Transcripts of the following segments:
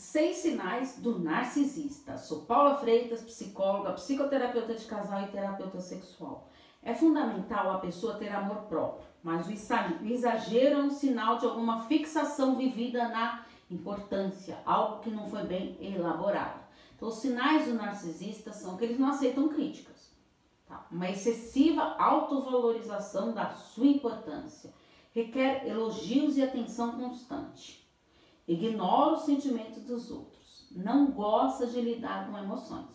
Seis sinais do narcisista. Sou Paula Freitas, psicóloga, psicoterapeuta de casal e terapeuta sexual. É fundamental a pessoa ter amor próprio, mas o exagero é um sinal de alguma fixação vivida na importância, algo que não foi bem elaborado. Então, os sinais do narcisista são que eles não aceitam críticas, tá? uma excessiva autovalorização da sua importância, requer elogios e atenção constante Ignora os sentimentos dos outros. Não gosta de lidar com emoções.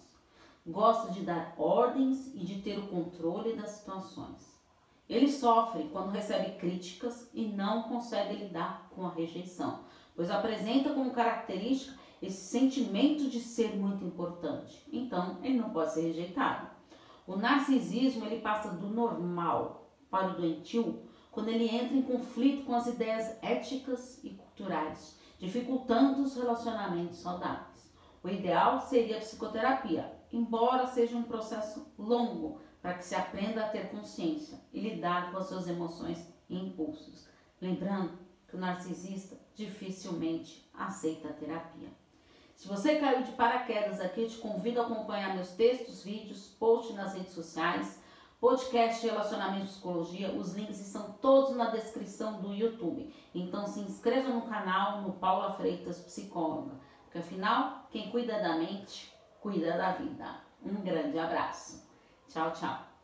Gosta de dar ordens e de ter o controle das situações. Ele sofre quando recebe críticas e não consegue lidar com a rejeição, pois apresenta como característica esse sentimento de ser muito importante. Então, ele não pode ser rejeitado. O narcisismo ele passa do normal para o doentio quando ele entra em conflito com as ideias éticas e culturais dificultando os relacionamentos saudáveis. O ideal seria a psicoterapia, embora seja um processo longo para que se aprenda a ter consciência e lidar com as suas emoções e impulsos. Lembrando que o narcisista dificilmente aceita a terapia. Se você caiu de paraquedas aqui, te convido a acompanhar meus textos, vídeos, posts nas redes sociais podcast Relacionamento e Psicologia. Os links estão todos na descrição do YouTube. Então se inscreva no canal no Paula Freitas Psicóloga, porque afinal, quem cuida da mente, cuida da vida. Um grande abraço. Tchau, tchau.